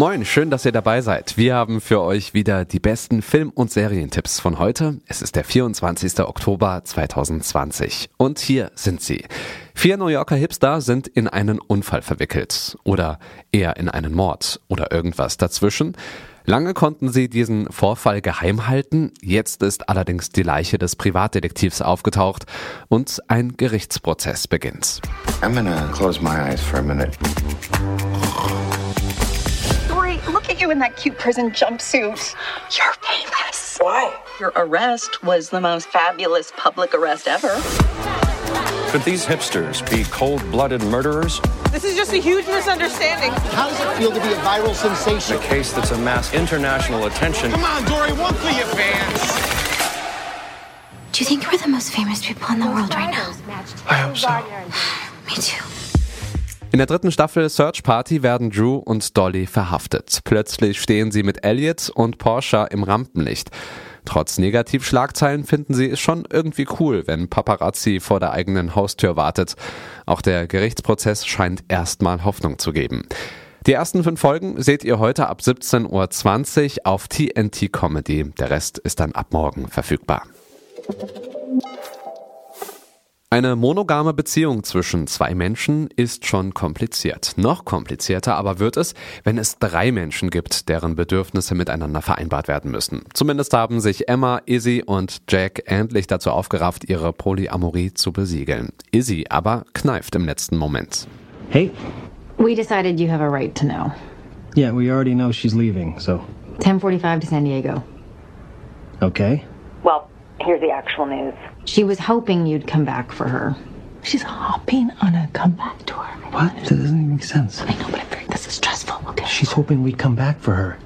Moin, schön, dass ihr dabei seid. Wir haben für euch wieder die besten Film- und Serientipps von heute. Es ist der 24. Oktober 2020 und hier sind sie. Vier New Yorker Hipster sind in einen Unfall verwickelt oder eher in einen Mord oder irgendwas dazwischen. Lange konnten sie diesen Vorfall geheim halten, jetzt ist allerdings die Leiche des Privatdetektivs aufgetaucht und ein Gerichtsprozess beginnt. I'm gonna close my eyes for a minute. You in that cute prison jumpsuit. You're famous. Why? Your arrest was the most fabulous public arrest ever. Could these hipsters be cold blooded murderers? This is just a huge misunderstanding. How does it feel to be a viral sensation? A case that's amassed international attention. Come on, Dory, one for your fans. Do you think we're the most famous people in the world right now? I hope so. Me too. In der dritten Staffel Search Party werden Drew und Dolly verhaftet. Plötzlich stehen sie mit Elliot und Porsche im Rampenlicht. Trotz Negativschlagzeilen finden sie es schon irgendwie cool, wenn Paparazzi vor der eigenen Haustür wartet. Auch der Gerichtsprozess scheint erstmal Hoffnung zu geben. Die ersten fünf Folgen seht ihr heute ab 17.20 Uhr auf TNT Comedy. Der Rest ist dann ab morgen verfügbar. Eine monogame Beziehung zwischen zwei Menschen ist schon kompliziert. Noch komplizierter aber wird es, wenn es drei Menschen gibt, deren Bedürfnisse miteinander vereinbart werden müssen. Zumindest haben sich Emma, Izzy und Jack endlich dazu aufgerafft, ihre Polyamorie zu besiegeln. Izzy aber kneift im letzten Moment. Hey. We decided you have a right to know. Yeah, we already know she's leaving, so. 10:45 to San Diego. Okay. Well, here's the actual news. She was hoping you'd come back for her. She's hopping on a comeback tour. What? That doesn't even make sense. I know, but I'm very, this is stressful, okay? She's hoping we'd come back for her.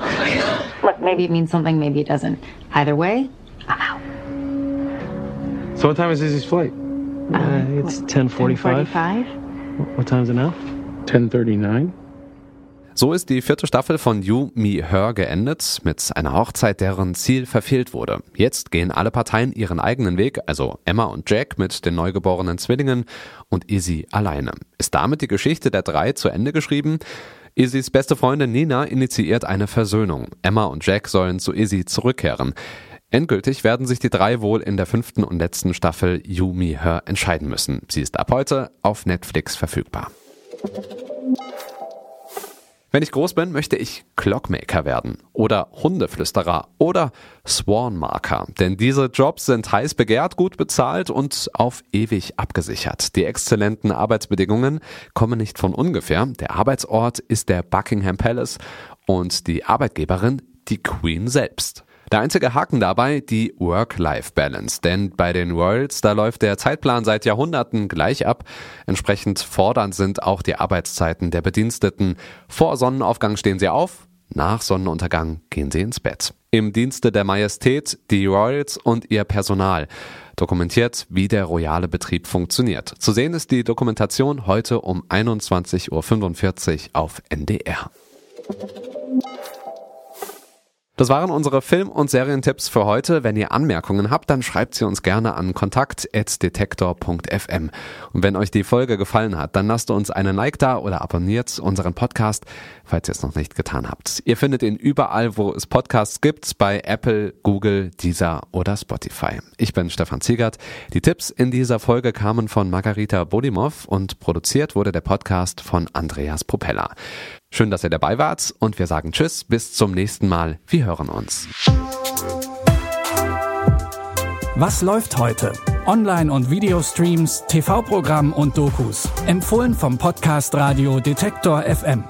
Oh my God. Look, maybe it means something, maybe it doesn't. Either way, I'm out. So what time is Izzy's flight? Um, uh, it's 10.45. 10.45? What time's it now? 10.39. So ist die vierte Staffel von You, Me, Her geendet, mit einer Hochzeit, deren Ziel verfehlt wurde. Jetzt gehen alle Parteien ihren eigenen Weg, also Emma und Jack mit den neugeborenen Zwillingen und Izzy alleine. Ist damit die Geschichte der drei zu Ende geschrieben? Izzys beste Freundin Nina initiiert eine Versöhnung. Emma und Jack sollen zu Izzy zurückkehren. Endgültig werden sich die drei wohl in der fünften und letzten Staffel You, Me, Her entscheiden müssen. Sie ist ab heute auf Netflix verfügbar. Wenn ich groß bin, möchte ich Clockmaker werden oder Hundeflüsterer oder Swornmarker, denn diese Jobs sind heiß begehrt, gut bezahlt und auf ewig abgesichert. Die exzellenten Arbeitsbedingungen kommen nicht von ungefähr. Der Arbeitsort ist der Buckingham Palace und die Arbeitgeberin die Queen selbst. Der einzige Haken dabei, die Work-Life-Balance. Denn bei den Royals, da läuft der Zeitplan seit Jahrhunderten gleich ab. Entsprechend fordernd sind auch die Arbeitszeiten der Bediensteten. Vor Sonnenaufgang stehen sie auf, nach Sonnenuntergang gehen sie ins Bett. Im Dienste der Majestät die Royals und ihr Personal. Dokumentiert, wie der royale Betrieb funktioniert. Zu sehen ist die Dokumentation heute um 21.45 Uhr auf NDR. Das waren unsere Film- und Serientipps für heute. Wenn ihr Anmerkungen habt, dann schreibt sie uns gerne an kontakt.detektor.fm. Und wenn euch die Folge gefallen hat, dann lasst uns einen Like da oder abonniert unseren Podcast, falls ihr es noch nicht getan habt. Ihr findet ihn überall, wo es Podcasts gibt, bei Apple, Google, Deezer oder Spotify. Ich bin Stefan Ziegert. Die Tipps in dieser Folge kamen von Margarita Bodimov und produziert wurde der Podcast von Andreas Propeller. Schön, dass ihr dabei wart und wir sagen Tschüss, bis zum nächsten Mal. Wir hören uns. Was läuft heute? Online- und Videostreams, TV-Programm und Dokus. Empfohlen vom Podcast Radio Detektor FM.